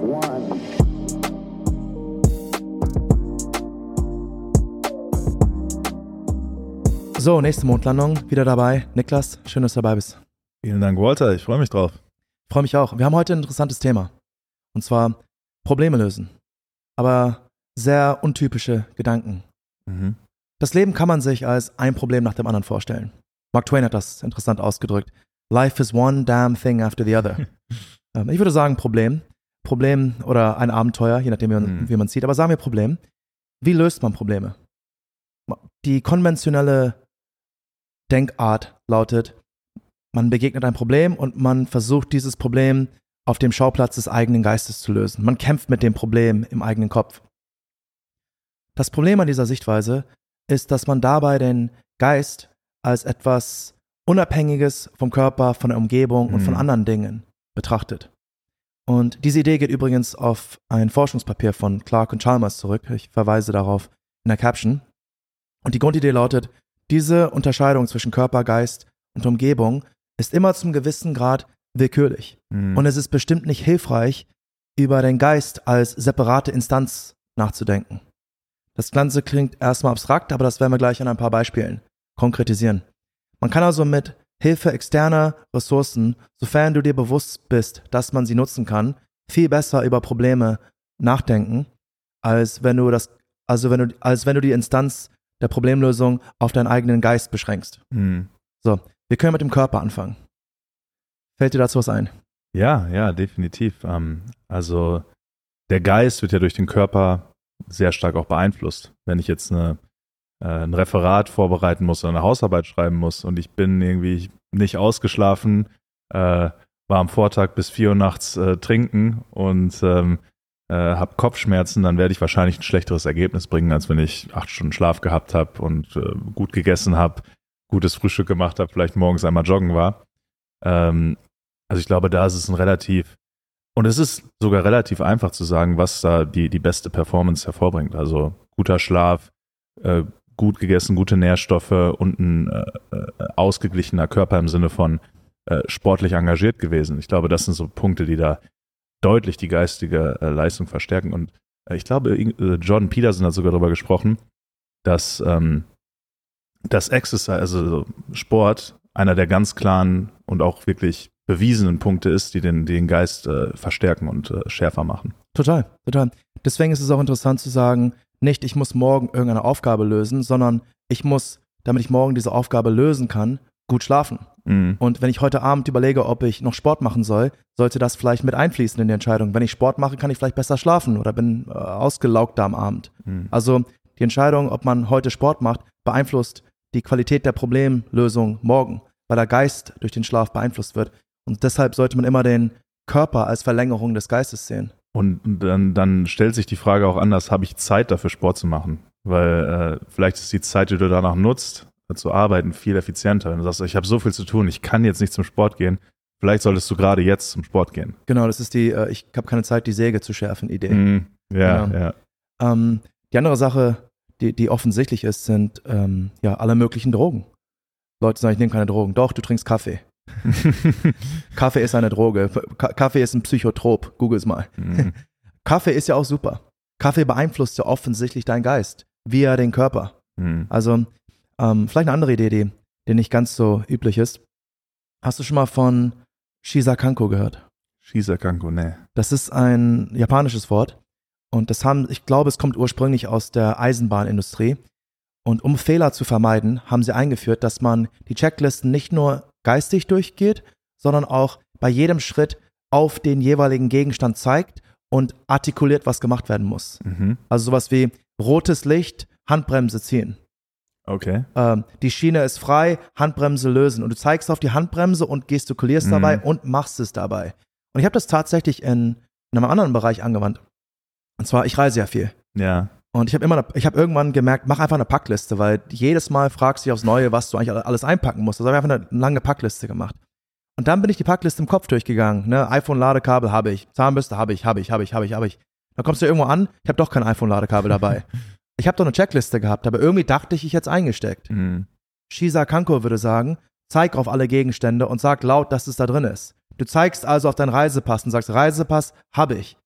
one. So, nächste Mondlandung, wieder dabei. Niklas, schön, dass du dabei bist. Vielen Dank, Walter. Ich freue mich drauf. Ich freue mich auch. Wir haben heute ein interessantes Thema. Und zwar Probleme lösen. Aber sehr untypische Gedanken. Mhm. Das Leben kann man sich als ein Problem nach dem anderen vorstellen. Mark Twain hat das interessant ausgedrückt. Life is one damn thing after the other. Ähm, ich würde sagen Problem. Problem oder ein Abenteuer, je nachdem, wie man, Mhm. wie man sieht. Aber sagen wir Problem. Wie löst man Probleme? Die konventionelle Denkart lautet, man begegnet ein Problem und man versucht dieses Problem auf dem Schauplatz des eigenen Geistes zu lösen. Man kämpft mit dem Problem im eigenen Kopf. Das Problem an dieser Sichtweise ist, dass man dabei den Geist als etwas Unabhängiges vom Körper, von der Umgebung und von Mhm. anderen Dingen betrachtet. Und diese Idee geht übrigens auf ein Forschungspapier von Clark und Chalmers zurück. Ich verweise darauf in der Caption. Und die Grundidee lautet, diese Unterscheidung zwischen Körper, Geist und Umgebung ist immer zum gewissen Grad willkürlich. Mhm. Und es ist bestimmt nicht hilfreich, über den Geist als separate Instanz nachzudenken. Das Ganze klingt erstmal abstrakt, aber das werden wir gleich an ein paar Beispielen konkretisieren. Man kann also mit Hilfe externer Ressourcen, sofern du dir bewusst bist, dass man sie nutzen kann, viel besser über Probleme nachdenken, als wenn du das, also wenn du, als wenn du die Instanz der Problemlösung auf deinen eigenen Geist beschränkst. Mhm. Wir können mit dem Körper anfangen. Fällt dir dazu was ein? Ja, ja, definitiv. Ähm, also der Geist wird ja durch den Körper sehr stark auch beeinflusst. Wenn ich jetzt eine, ein Referat vorbereiten muss oder eine Hausarbeit schreiben muss und ich bin irgendwie nicht ausgeschlafen, äh, war am Vortag bis vier Uhr nachts äh, trinken und ähm, äh, habe Kopfschmerzen, dann werde ich wahrscheinlich ein schlechteres Ergebnis bringen, als wenn ich acht Stunden Schlaf gehabt habe und äh, gut gegessen habe, gutes Frühstück gemacht habe, vielleicht morgens einmal joggen war. Ähm, also ich glaube, da ist es ein relativ, und es ist sogar relativ einfach zu sagen, was da die, die beste Performance hervorbringt. Also guter Schlaf, äh, gut gegessen, gute Nährstoffe und ein äh, äh, ausgeglichener Körper im Sinne von äh, sportlich engagiert gewesen. Ich glaube, das sind so Punkte, die da deutlich die geistige äh, Leistung verstärken. Und äh, ich glaube, äh, Jordan Peterson hat sogar darüber gesprochen, dass ähm, das Exercise, also Sport, einer der ganz klaren und auch wirklich bewiesenen Punkte ist, die den, den Geist äh, verstärken und äh, schärfer machen. Total, total. Deswegen ist es auch interessant zu sagen, nicht ich muss morgen irgendeine Aufgabe lösen, sondern ich muss, damit ich morgen diese Aufgabe lösen kann, gut schlafen. Mhm. Und wenn ich heute Abend überlege, ob ich noch Sport machen soll, sollte das vielleicht mit einfließen in die Entscheidung. Wenn ich Sport mache, kann ich vielleicht besser schlafen oder bin äh, ausgelaugter am Abend. Mhm. Also die Entscheidung, ob man heute Sport macht, beeinflusst die Qualität der Problemlösung morgen, weil der Geist durch den Schlaf beeinflusst wird. Und deshalb sollte man immer den Körper als Verlängerung des Geistes sehen. Und dann, dann stellt sich die Frage auch anders, habe ich Zeit dafür, Sport zu machen? Weil äh, vielleicht ist die Zeit, die du danach nutzt, äh, zu arbeiten, viel effizienter. Wenn du sagst, ich habe so viel zu tun, ich kann jetzt nicht zum Sport gehen, vielleicht solltest du gerade jetzt zum Sport gehen. Genau, das ist die, äh, ich habe keine Zeit, die Säge zu schärfen, Idee. Mhm. Ja, Genau. ja. Ähm, die andere Sache, die, die offensichtlich ist, sind ähm, ja alle möglichen Drogen. Leute sagen, ich nehme keine Drogen. Doch, du trinkst Kaffee. Kaffee ist eine Droge. Ka Kaffee ist ein Psychotrop. Google es mal. Mhm. Kaffee ist ja auch super. Kaffee beeinflusst ja offensichtlich deinen Geist, via den Körper. Mhm. Also, ähm, vielleicht eine andere Idee, die, die nicht ganz so üblich ist. Hast du schon mal von Shizakanko gehört? Shizakanko, ne. Das ist ein japanisches Wort. Und das haben, ich glaube, es kommt ursprünglich aus der Eisenbahnindustrie. Und um Fehler zu vermeiden, haben sie eingeführt, dass man die Checklisten nicht nur geistig durchgeht, sondern auch bei jedem Schritt auf den jeweiligen Gegenstand zeigt und artikuliert, was gemacht werden muss. Mhm. Also sowas wie rotes Licht, Handbremse ziehen. Okay. Ähm, die Schiene ist frei, Handbremse lösen. Und du zeigst auf die Handbremse und gestikulierst Mhm. dabei und machst es dabei. Und ich habe das tatsächlich in, in einem anderen Bereich angewandt. Und zwar, ich reise ja viel. Ja. Und ich habe immer, ich habe irgendwann gemerkt, mach einfach eine Packliste, weil jedes Mal fragst du dich aufs Neue, was du eigentlich alles einpacken musst. Also habe ich einfach eine lange Packliste gemacht. Und dann bin ich die Packliste im Kopf durchgegangen. Ne? iPhone-Ladekabel habe ich, Zahnbürste habe ich, habe ich, habe ich, habe ich, habe ich. Dann kommst du irgendwo an, ich habe doch kein iPhone-Ladekabel dabei. ich habe doch eine Checkliste gehabt, aber irgendwie dachte ich, ich hätte es eingesteckt. Mhm. Shiza Kanko würde sagen, zeig auf alle Gegenstände und sag laut, dass es da drin ist. Du zeigst also auf deinen Reisepass und sagst, Reisepass habe ich.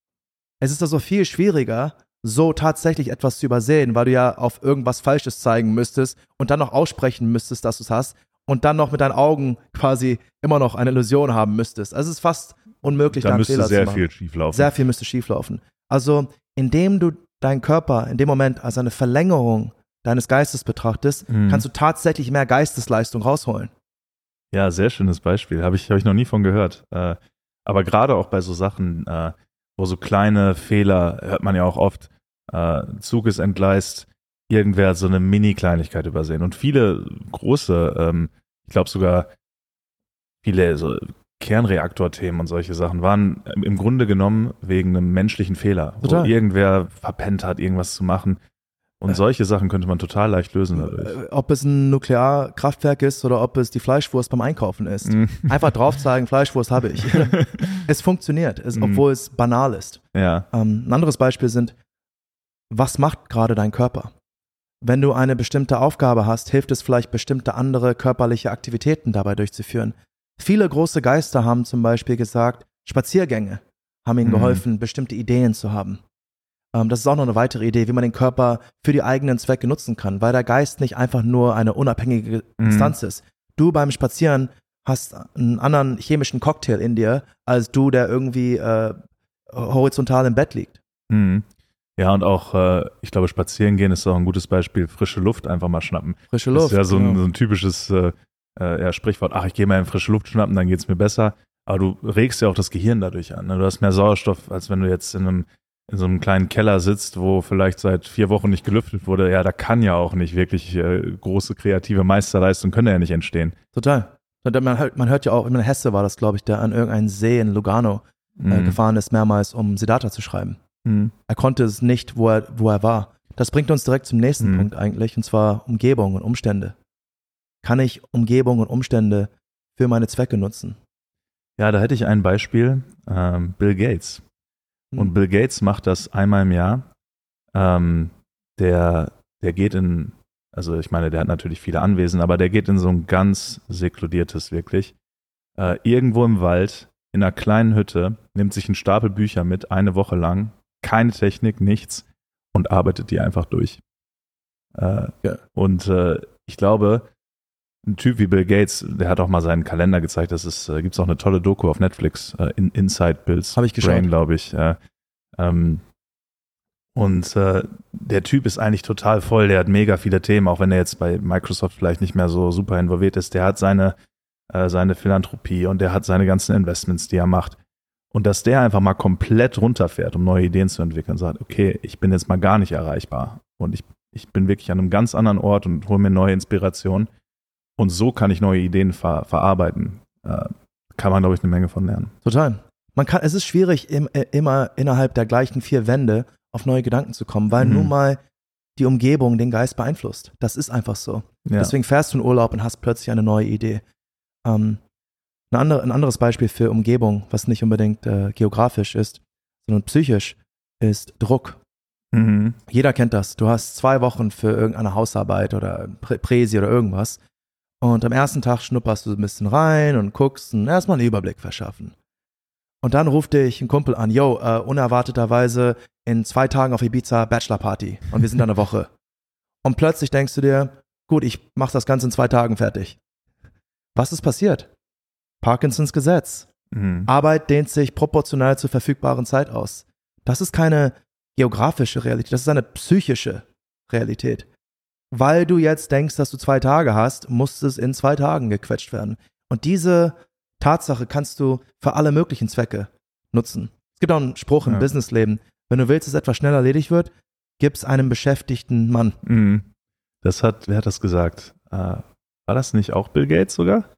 Es ist also viel schwieriger, so tatsächlich etwas zu übersehen, weil du ja auf irgendwas Falsches zeigen müsstest und dann noch aussprechen müsstest, dass du es hast und dann noch mit deinen Augen quasi immer noch eine Illusion haben müsstest. Also es ist fast unmöglich, Da müsste Fehler sehr zu machen. viel schieflaufen. Sehr viel müsste schieflaufen. Also, indem du deinen Körper in dem Moment als eine Verlängerung deines Geistes betrachtest, Mhm. kannst du tatsächlich mehr Geistesleistung rausholen. Ja, sehr schönes Beispiel. Habe ich, hab ich noch nie von gehört. Äh, aber gerade auch bei so Sachen, äh, wo so kleine Fehler, hört man ja auch oft, äh, Zug ist entgleist, irgendwer hat so eine Mini-Kleinigkeit übersehen. Und viele große, ähm, ich glaube sogar viele so Kernreaktorthemen und solche Sachen waren im Grunde genommen wegen einem menschlichen Fehler, Total. wo irgendwer verpennt hat, irgendwas zu machen. Und solche Sachen könnte man total leicht lösen dadurch. Äh, Ob es ein Nuklearkraftwerk ist oder ob es die Fleischwurst beim Einkaufen ist. Mhm. Einfach drauf zeigen, Fleischwurst habe ich. es funktioniert, es, Mhm. obwohl es banal ist. ja. Ähm, ein anderes Beispiel sind, was macht gerade dein Körper? Wenn du eine bestimmte Aufgabe hast, hilft es vielleicht, bestimmte andere körperliche Aktivitäten dabei durchzuführen. Viele große Geister haben zum Beispiel gesagt, Spaziergänge haben ihnen Mhm. geholfen, bestimmte Ideen zu haben. Ähm, das ist auch noch eine weitere Idee, wie man den Körper für die eigenen Zwecke nutzen kann, weil der Geist nicht einfach nur eine unabhängige Mhm. Instanz ist. Du beim Spazieren hast einen anderen chemischen Cocktail in dir, als du, der irgendwie äh, horizontal im Bett liegt. Mhm. Ja, und auch, äh, ich glaube, spazieren gehen ist auch ein gutes Beispiel. Frische Luft einfach mal schnappen. Frische Das Luft. ist ja so ein, genau. so ein typisches äh, äh, ja, Sprichwort. Ach, ich gehe mal in frische Luft schnappen, dann geht's mir besser. Aber du regst ja auch das Gehirn dadurch an. Ne? Du hast mehr Sauerstoff, als wenn du jetzt in einem in so einem kleinen Keller sitzt, wo vielleicht seit vier Wochen nicht gelüftet wurde. Ja, da kann ja auch nicht wirklich äh, große kreative Meisterleistung können ja nicht entstehen. Total. Man hört, man hört ja auch, in Hesse war das, glaube ich, der an irgendeinen See in Lugano äh, Mhm. gefahren ist, mehrmals, um Siddhartha zu schreiben. Mhm. Er konnte es nicht, wo er, wo er war. Das bringt uns direkt zum nächsten Mhm. Punkt eigentlich, und zwar Umgebung und Umstände. Kann ich Umgebung und Umstände für meine Zwecke nutzen? Ja, da hätte ich ein Beispiel. Ähm, Bill Gates. Und Mhm. Bill Gates macht das einmal im Jahr. Ähm, der, der geht in, also ich meine, der hat natürlich viele Anwesen, aber der geht in so ein ganz sekludiertes wirklich. Äh, irgendwo im Wald, in einer kleinen Hütte, nimmt sich einen Stapel Bücher mit, eine Woche lang, keine Technik, nichts und arbeitet die einfach durch. Äh, Ja. Und äh, ich glaube, ein Typ wie Bill Gates, der hat auch mal seinen Kalender gezeigt. Das ist, äh, gibt's auch eine tolle Doku auf Netflix, äh, in, Inside Bills Hab ich geschaut. Brain, glaube ich. Äh, ähm, und äh, der Typ ist eigentlich total voll. Der hat mega viele Themen, auch wenn er jetzt bei Microsoft vielleicht nicht mehr so super involviert ist. Der hat seine äh, seine Philanthropie und der hat seine ganzen Investments, die er macht. Und dass der einfach mal komplett runterfährt, um neue Ideen zu entwickeln, sagt, okay, ich bin jetzt mal gar nicht erreichbar und ich, ich bin wirklich an einem ganz anderen Ort und hole mir neue Inspirationen. Und so kann ich neue Ideen ver verarbeiten. Äh, kann man, glaube ich, eine Menge von lernen. Total. Man kann, es ist schwierig, im, äh, immer innerhalb der gleichen vier Wände auf neue Gedanken zu kommen, weil Mhm. nun mal die Umgebung den Geist beeinflusst. Das ist einfach so. Ja. Deswegen fährst du in Urlaub und hast plötzlich eine neue Idee. Ähm, andere, ein anderes Beispiel für Umgebung, was nicht unbedingt äh, geografisch ist, sondern psychisch, ist Druck. Mhm. Jeder kennt das. Du hast zwei Wochen für irgendeine Hausarbeit oder Prä Präsi oder irgendwas. Und am ersten Tag schnupperst du ein bisschen rein und guckst und erstmal einen Überblick verschaffen. Und dann ruft dich ein Kumpel an, yo, äh, unerwarteterweise in zwei Tagen auf Ibiza Bachelorparty und wir sind da eine Woche. Und plötzlich denkst du dir, gut, ich mach das Ganze in zwei Tagen fertig. Was ist passiert? Parkinsons Gesetz. Mhm. Arbeit dehnt sich proportional zur verfügbaren Zeit aus. Das ist keine geografische Realität, das ist eine psychische Realität. Weil du jetzt denkst, dass du zwei Tage hast, muss es in zwei Tagen gequetscht werden. Und diese Tatsache kannst du für alle möglichen Zwecke nutzen. Es gibt auch einen Spruch im Ja. Businessleben, wenn du willst, dass etwas schnell erledigt wird, gib's einem beschäftigten Mann. Mhm. Das hat, wer hat das gesagt? Äh, war das nicht auch Bill Gates sogar?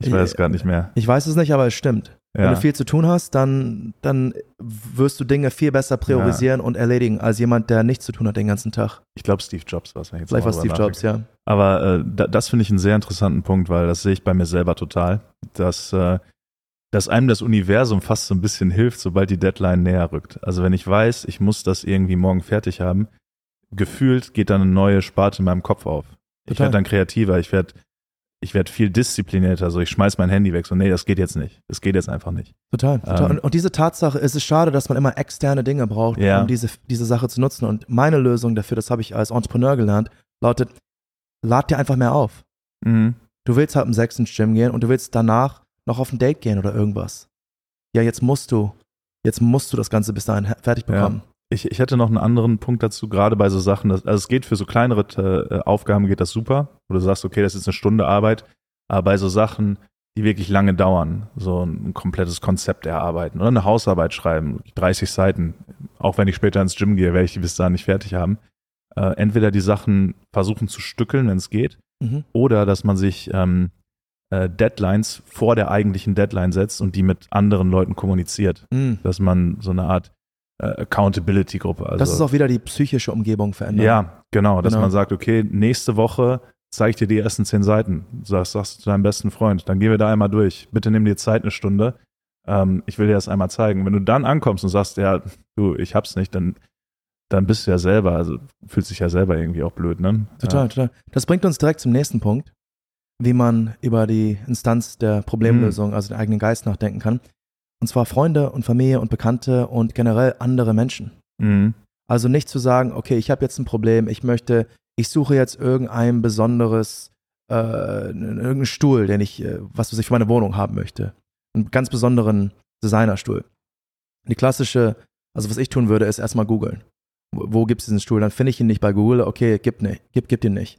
Ich weiß Äh, gar nicht mehr. Ich weiß es nicht, aber es stimmt. Wenn Ja. du viel zu tun hast, dann, dann wirst du Dinge viel besser priorisieren und erledigen, als jemand, der nichts zu tun hat den ganzen Tag. Ich glaube, Steve Jobs war es. wenn ich jetzt Vielleicht war Steve Jobs, ja. Aber äh, da, das finde ich einen sehr interessanten Punkt, weil das sehe ich bei mir selber total, dass, äh, dass einem das Universum fast so ein bisschen hilft, sobald die Deadline näher rückt. Also wenn ich weiß, ich muss das irgendwie morgen fertig haben, gefühlt geht dann eine neue Sparte in meinem Kopf auf. Ich Total. werde dann kreativer, ich werde ich werde viel disziplinierter. So, ich schmeiß mein Handy weg. So, nee, das geht jetzt nicht. Das geht jetzt einfach nicht. Total. total. Ähm. und, und diese Tatsache, es ist schade, dass man immer externe Dinge braucht, Ja. um diese, diese Sache zu nutzen. Und meine Lösung dafür, das habe ich als Entrepreneur gelernt, lautet, lad dir einfach mehr auf. Mhm. Du willst halt um sechs ins Gym gehen und du willst danach noch auf ein Date gehen oder irgendwas. Ja, jetzt musst du, jetzt musst du das Ganze bis dahin fertig bekommen. Ich, ich hätte noch einen anderen Punkt dazu, gerade bei so Sachen, dass, also es geht für so kleinere äh, Aufgaben geht das super, wo du sagst, okay, das ist eine Stunde Arbeit, aber bei so Sachen, die wirklich lange dauern, so ein, ein komplettes Konzept erarbeiten oder eine Hausarbeit schreiben, 30 Seiten, auch wenn ich später ins Gym gehe, werde ich die bis dahin nicht fertig haben. Äh, entweder die Sachen versuchen zu stückeln, wenn es geht, Mhm. oder dass man sich ähm, äh, Deadlines vor der eigentlichen Deadline setzt und die mit anderen Leuten kommuniziert, Mhm. dass man so eine Art Accountability-Gruppe, also das ist auch wieder die psychische Umgebung verändern. ja, genau, dass Genau. man sagt, okay, nächste Woche zeige ich dir die ersten zehn Seiten. Sagst, sagst du zu deinem besten Freund, dann gehen wir da einmal durch. Bitte nimm dir Zeit eine Stunde. Ähm, ich will dir das einmal zeigen. Wenn du dann ankommst und sagst, ja, du, ich hab's nicht, dann, dann bist du ja selber, also fühlt sich ja selber irgendwie auch blöd, ne? Total, total. Das bringt uns direkt zum nächsten Punkt, wie man über die Instanz der Problemlösung, also den eigenen Geist nachdenken kann. Und zwar Freunde und Familie und Bekannte und generell andere Menschen. Mhm. Also nicht zu sagen, okay, ich habe jetzt ein Problem, ich möchte, ich suche jetzt irgendein besonderes, äh, irgendeinen Stuhl, den ich, äh, was weiß ich, für meine Wohnung haben möchte. Einen ganz besonderen Designerstuhl. Die klassische, also was ich tun würde, ist erstmal googeln. Wo, wo gibt es diesen Stuhl? Dann finde ich ihn nicht bei Google, okay, gib, nicht, gib, gib ihn nicht.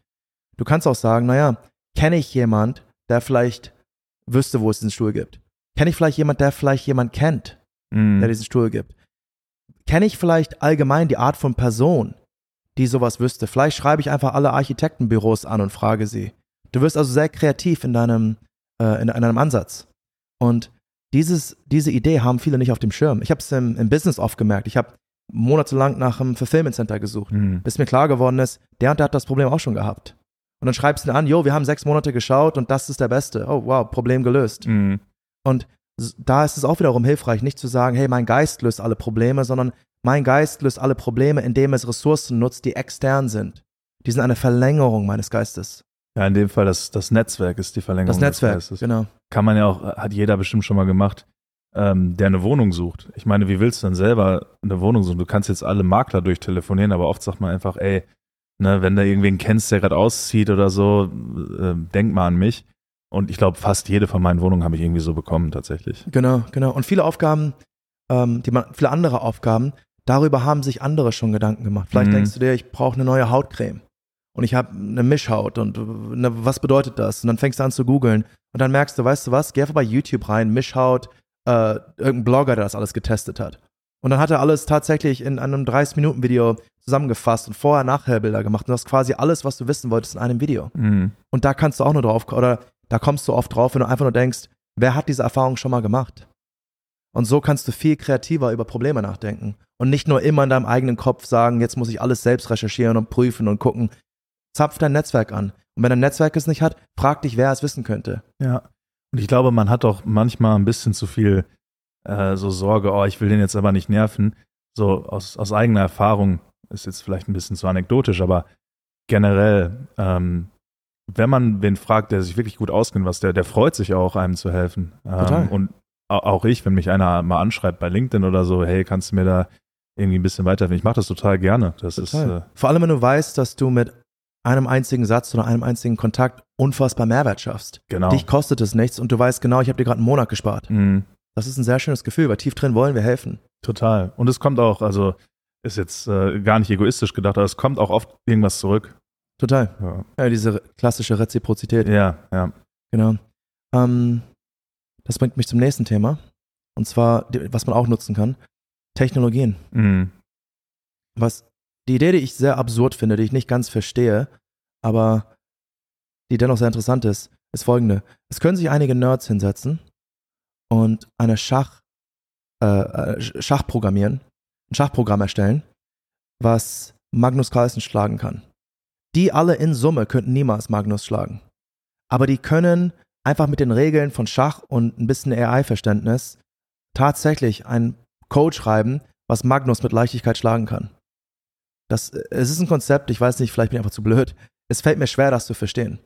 Du kannst auch sagen, naja, kenne ich jemand, der vielleicht wüsste, wo es diesen Stuhl gibt? Kenne ich vielleicht jemand, der vielleicht jemand kennt, Mhm. der diesen Stuhl gibt? Kenne ich vielleicht allgemein die Art von Person, die sowas wüsste? Vielleicht schreibe ich einfach alle Architektenbüros an und frage sie. Du wirst also sehr kreativ in deinem, äh, in, in deinem Ansatz. Und dieses, diese Idee haben viele nicht auf dem Schirm. Ich habe es im, im Business oft gemerkt. Ich habe monatelang nach einem Fulfillment Center gesucht, Mhm. bis mir klar geworden ist, der und der hat das Problem auch schon gehabt. Und dann schreibst du ihn an, jo, wir haben sechs Monate geschaut und das ist der Beste. Oh, wow, Problem gelöst. Mhm. Und da ist es auch wiederum hilfreich, nicht zu sagen, hey, mein Geist löst alle Probleme, sondern mein Geist löst alle Probleme, indem es Ressourcen nutzt, die extern sind. Die sind eine Verlängerung meines Geistes. Ja, in dem Fall das, das Netzwerk ist die Verlängerung. Das Netzwerk, des Geistes. genau. Kann man ja auch, hat jeder bestimmt schon mal gemacht, ähm, der eine Wohnung sucht. Ich meine, wie willst du denn selber eine Wohnung suchen? Du kannst jetzt alle Makler durchtelefonieren, aber oft sagt man einfach, ey, ne, wenn du irgendwen kennst, der gerade auszieht oder so, äh, denk mal an mich. Und ich glaube, fast jede von meinen Wohnungen habe ich irgendwie so bekommen, tatsächlich. Genau, genau. Und viele Aufgaben, ähm, die man, viele andere Aufgaben, darüber haben sich andere schon Gedanken gemacht. Vielleicht Mhm. denkst du dir, ich brauche eine neue Hautcreme. Und ich habe eine Mischhaut und äh, ne, was bedeutet das? Und dann fängst du an zu googeln und dann merkst du, weißt du was, geh einfach bei YouTube rein, Mischhaut, äh, irgendein Blogger, der das alles getestet hat. Und dann hat er alles tatsächlich in einem 30-Minuten-Video zusammengefasst und Vorher-Nachher-Bilder gemacht. Und du hast quasi alles, was du wissen wolltest, in einem Video. Mhm. Und da kannst du auch nur drauf, oder da kommst du oft drauf, wenn du einfach nur denkst, wer hat diese Erfahrung schon mal gemacht? Und so kannst du viel kreativer über Probleme nachdenken. Und nicht nur immer in deinem eigenen Kopf sagen, jetzt muss ich alles selbst recherchieren und prüfen und gucken. Zapf dein Netzwerk an. Und wenn dein Netzwerk es nicht hat, frag dich, wer es wissen könnte. Ja. Und ich glaube, man hat auch manchmal ein bisschen zu viel äh, so Sorge, oh, ich will den jetzt aber nicht nerven. So aus, aus eigener Erfahrung ist jetzt vielleicht ein bisschen zu anekdotisch, aber generell, ähm, wenn man wen fragt, der sich wirklich gut auskennt, was der, der freut sich auch, einem zu helfen. Total. Ähm, und au- auch ich, wenn mich einer mal anschreibt bei LinkedIn oder so, hey, kannst du mir da irgendwie ein bisschen weiterhelfen? Ich mache das total gerne. Das Total. ist äh, Vor allem, wenn du weißt, dass du mit einem einzigen Satz oder einem einzigen Kontakt unfassbar Mehrwert schaffst. genau. Dich kostet es nichts und du weißt genau, ich habe dir gerade einen Monat gespart. Mhm. Das ist ein sehr schönes Gefühl, weil tief drin wollen wir helfen. Total. Und es kommt auch, also ist jetzt äh, gar nicht egoistisch gedacht, aber es kommt auch oft irgendwas zurück. Total. Ja, Ja, diese klassische Reziprozität. ja. ja. Genau. Ähm, das bringt mich zum nächsten Thema. Und zwar, was man auch nutzen kann. Technologien. Mhm. Was, die Idee, die ich sehr absurd finde, die ich nicht ganz verstehe, aber die dennoch sehr interessant ist, ist folgende. Es können sich einige Nerds hinsetzen und eine Schach, äh, äh, Schach programmieren, ein Schachprogramm erstellen, was Magnus Carlsen schlagen kann. Die alle in Summe könnten niemals Magnus schlagen. Aber die können einfach mit den Regeln von Schach und ein bisschen AI-Verständnis tatsächlich ein Code schreiben, was Magnus mit Leichtigkeit schlagen kann. Das, es ist ein Konzept, ich weiß nicht, vielleicht bin ich einfach zu blöd. Es fällt mir schwer, das zu verstehen.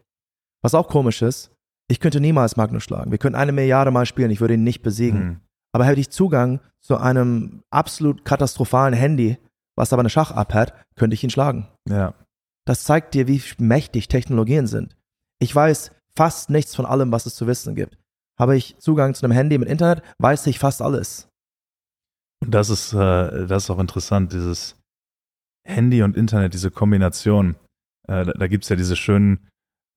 Was auch komisch ist, ich könnte niemals Magnus schlagen. Wir könnten eine Milliarde Mal spielen, ich würde ihn nicht besiegen. Mhm. Aber hätte ich Zugang zu einem absolut katastrophalen Handy, was aber eine Schach-App hat, könnte ich ihn schlagen. Ja. Das zeigt dir, wie mächtig Technologien sind. Ich weiß fast nichts von allem, was es zu wissen gibt. Habe ich Zugang zu einem Handy mit Internet, weiß ich fast alles. Und das ist, äh, das ist auch interessant, dieses Handy und Internet, diese Kombination. Äh, da da gibt es ja diese schönen,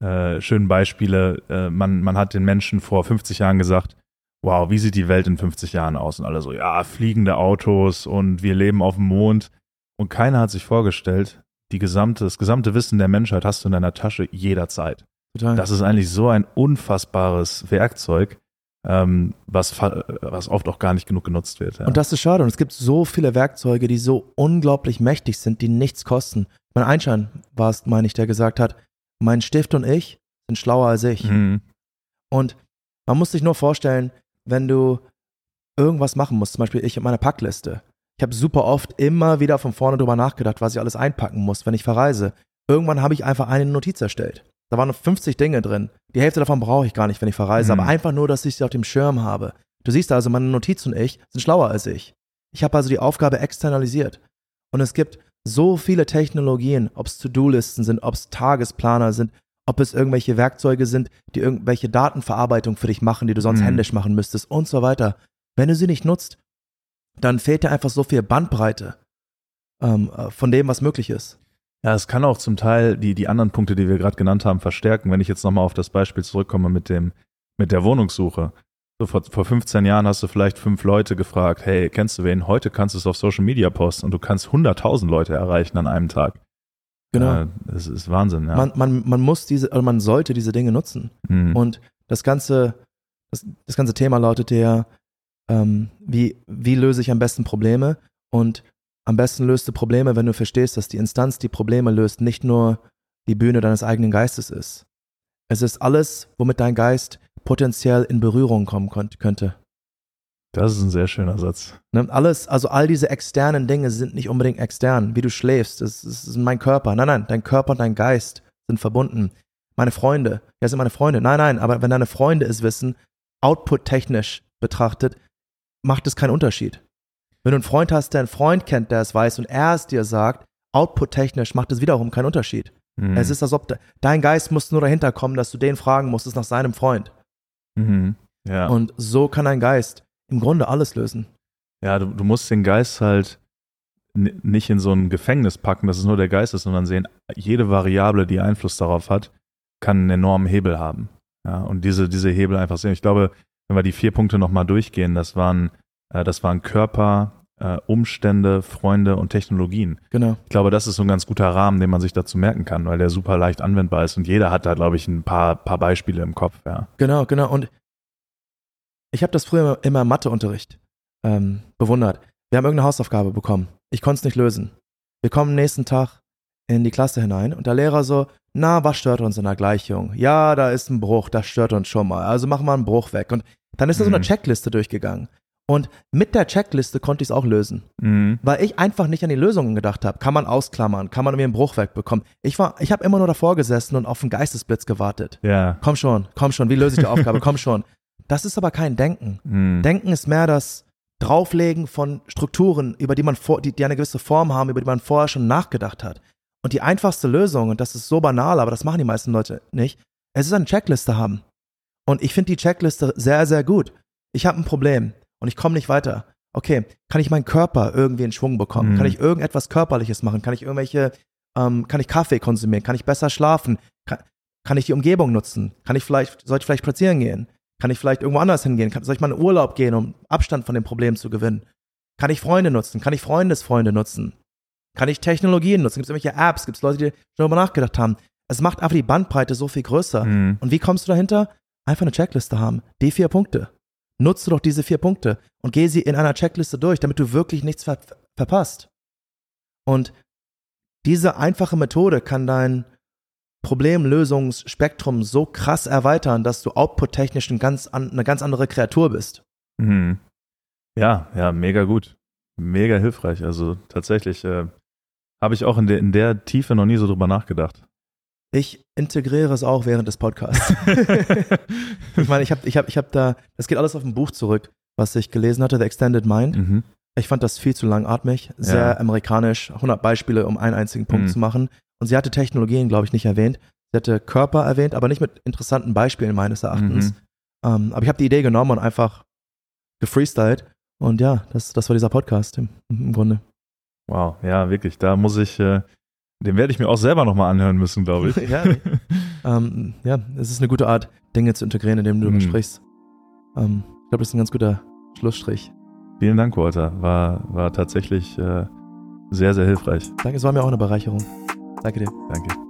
äh, schönen Beispiele. Äh, man, man hat den Menschen vor 50 Jahren gesagt, wow, wie sieht die Welt in 50 Jahren aus? Und alle so, ja, fliegende Autos und wir leben auf dem Mond. Und keiner hat sich vorgestellt, die gesamte, das gesamte Wissen der Menschheit hast du in deiner Tasche jederzeit. Total. Das ist eigentlich so ein unfassbares Werkzeug, ähm, was, was oft auch gar nicht genug genutzt wird. Ja. Und das ist schade. Und es gibt so viele Werkzeuge, die so unglaublich mächtig sind, die nichts kosten. Mein Einstein war es, meine ich, der gesagt hat, mein Stift und ich sind schlauer als ich. Mhm. Und man muss sich nur vorstellen, wenn du irgendwas machen musst, zum Beispiel ich mit meiner Packliste. Ich habe super oft immer wieder von vorne drüber nachgedacht, was ich alles einpacken muss, wenn ich verreise. Irgendwann habe ich einfach eine Notiz erstellt. Da waren noch 50 Dinge drin. Die Hälfte davon brauche ich gar nicht, wenn ich verreise, Mhm. aber einfach nur, dass ich sie auf dem Schirm habe. Du siehst also, meine Notiz und ich sind schlauer als ich. Ich habe also die Aufgabe externalisiert. Und es gibt so viele Technologien, ob es To-Do-Listen sind, ob es Tagesplaner sind, ob es irgendwelche Werkzeuge sind, die irgendwelche Datenverarbeitung für dich machen, die du sonst Mhm. händisch machen müsstest und so weiter. Wenn du sie nicht nutzt, dann fehlt dir einfach so viel Bandbreite ähm, äh, von dem, was möglich ist. Ja, es kann auch zum Teil die, die anderen Punkte, die wir gerade genannt haben, verstärken. Wenn ich jetzt nochmal auf das Beispiel zurückkomme mit dem, mit der Wohnungssuche. So vor, vor 15 Jahren hast du vielleicht fünf Leute gefragt, hey, kennst du wen? Heute kannst du es auf Social Media posten und du kannst 100.000 Leute erreichen an einem Tag. Genau. Äh, das ist Wahnsinn, ja. Man, man, man muss diese, oder man sollte diese Dinge nutzen. Mhm. Und das ganze, das, das ganze Thema lautet ja, ähm, wie, wie löse ich am besten Probleme? Und am besten löst du Probleme, wenn du verstehst, dass die Instanz, die Probleme löst, nicht nur die Bühne deines eigenen Geistes ist. Es ist alles, womit dein Geist potenziell in Berührung kommen könnte. das ist ein sehr schöner Satz. Ne? Alles, also all diese externen Dinge sind nicht unbedingt extern, wie du schläfst, das, das ist mein Körper. Nein, nein, dein Körper und dein Geist sind verbunden. Meine Freunde, ja, sind meine Freunde. Nein, nein, aber wenn deine Freunde es wissen, output-technisch betrachtet, macht es keinen Unterschied. Wenn du einen Freund hast, der einen Freund kennt, der es weiß und er es dir sagt, output-technisch macht es wiederum keinen Unterschied. Mhm. Es ist, als ob de dein Geist muss nur dahinter kommen, dass du den fragen musstest nach seinem Freund. Mhm. Ja. Und so kann dein Geist im Grunde alles lösen. Ja, du, du musst den Geist halt nicht in so ein Gefängnis packen, dass es nur der Geist ist, sondern sehen, jede Variable, die Einfluss darauf hat, kann einen enormen Hebel haben. Ja, und diese, diese Hebel einfach sehen. Ich glaube, wenn wir die vier Punkte nochmal durchgehen, das waren, äh, das waren Körper, äh, Umstände, Freunde und Technologien. Genau. Ich glaube, das ist so ein ganz guter Rahmen, den man sich dazu merken kann, weil der super leicht anwendbar ist und jeder hat da, glaube ich, ein paar, paar Beispiele im Kopf, ja. Genau, genau. Und ich habe das früher immer im Matheunterricht ähm, bewundert. Wir haben irgendeine Hausaufgabe bekommen. Ich konnte es nicht lösen. Wir kommen nächsten Tag in die Klasse hinein und der Lehrer so, na, was stört uns in der Gleichung? Ja, da ist ein Bruch, das stört uns schon mal. Also machen wir einen Bruch weg. Und dann ist da so eine Mhm. Checkliste durchgegangen. Und mit der Checkliste konnte ich es auch lösen. Mhm. Weil ich einfach nicht an die Lösungen gedacht habe. Kann man ausklammern? Kann man irgendwie einen Bruch wegbekommen? Ich war, ich habe immer nur davor gesessen und auf einen Geistesblitz gewartet. Ja. Komm schon, komm schon, wie löse ich die Aufgabe? komm schon. Das ist aber kein Denken. Mhm. Denken ist mehr das Drauflegen von Strukturen, über die man vor, die, die eine gewisse Form haben, über die man vorher schon nachgedacht hat. Und die einfachste Lösung, und das ist so banal, aber das machen die meisten Leute nicht, es ist eine Checkliste haben. Und ich finde die Checkliste sehr, sehr gut. Ich habe ein Problem und ich komme nicht weiter. Okay, kann ich meinen Körper irgendwie in Schwung bekommen? Mhm. Kann ich irgendetwas Körperliches machen? Kann ich irgendwelche, ähm, kann ich Kaffee konsumieren? Kann ich besser schlafen? Kann, kann ich die Umgebung nutzen? Kann ich vielleicht, soll ich vielleicht spazieren gehen? Kann ich vielleicht irgendwo anders hingehen? Kann, soll ich mal in Urlaub gehen, um Abstand von dem Problem zu gewinnen? Kann ich Freunde nutzen? Kann ich Freundesfreunde nutzen? Kann ich Technologien nutzen? Gibt es irgendwelche Apps? Gibt es Leute, die schon darüber nachgedacht haben? Es macht einfach die Bandbreite so viel größer. Mhm. Und wie kommst du dahinter? Einfach eine Checkliste haben. Die vier Punkte. Nutze doch diese vier Punkte und geh sie in einer Checkliste durch, damit du wirklich nichts ver verpasst. Und diese einfache Methode kann dein Problemlösungsspektrum so krass erweitern, dass du output-technisch ein ganz an, eine ganz andere Kreatur bist. Mhm. Ja, ja, mega gut. Mega hilfreich. Also tatsächlich äh, habe ich auch in der, in der Tiefe noch nie so drüber nachgedacht. Ich integriere es auch während des Podcasts. ich meine, ich habe ich hab, ich hab da, das geht alles auf ein Buch zurück, was ich gelesen hatte, The Extended Mind. Mhm. Ich fand das viel zu langatmig, sehr Ja. amerikanisch, 100 Beispiele, um einen einzigen Punkt Mhm. zu machen. Und sie hatte Technologien, glaube ich, nicht erwähnt. Sie hatte Körper erwähnt, aber nicht mit interessanten Beispielen meines Erachtens. Mhm. Ähm, aber ich habe die Idee genommen und einfach gefreestylt. Und ja, das, das war dieser Podcast im, im Grunde. Wow, ja, wirklich. Da muss ich, äh, den werde ich mir auch selber nochmal anhören müssen, glaube ich. Ja. ähm, ja, es ist eine gute Art, Dinge zu integrieren, indem du Mhm. darüber sprichst. Ähm, ich glaube, das ist ein ganz guter Schlussstrich. Vielen Dank, Walter. War, war tatsächlich äh, sehr, sehr hilfreich. Danke, es war mir auch eine Bereicherung. Danke dir. Danke.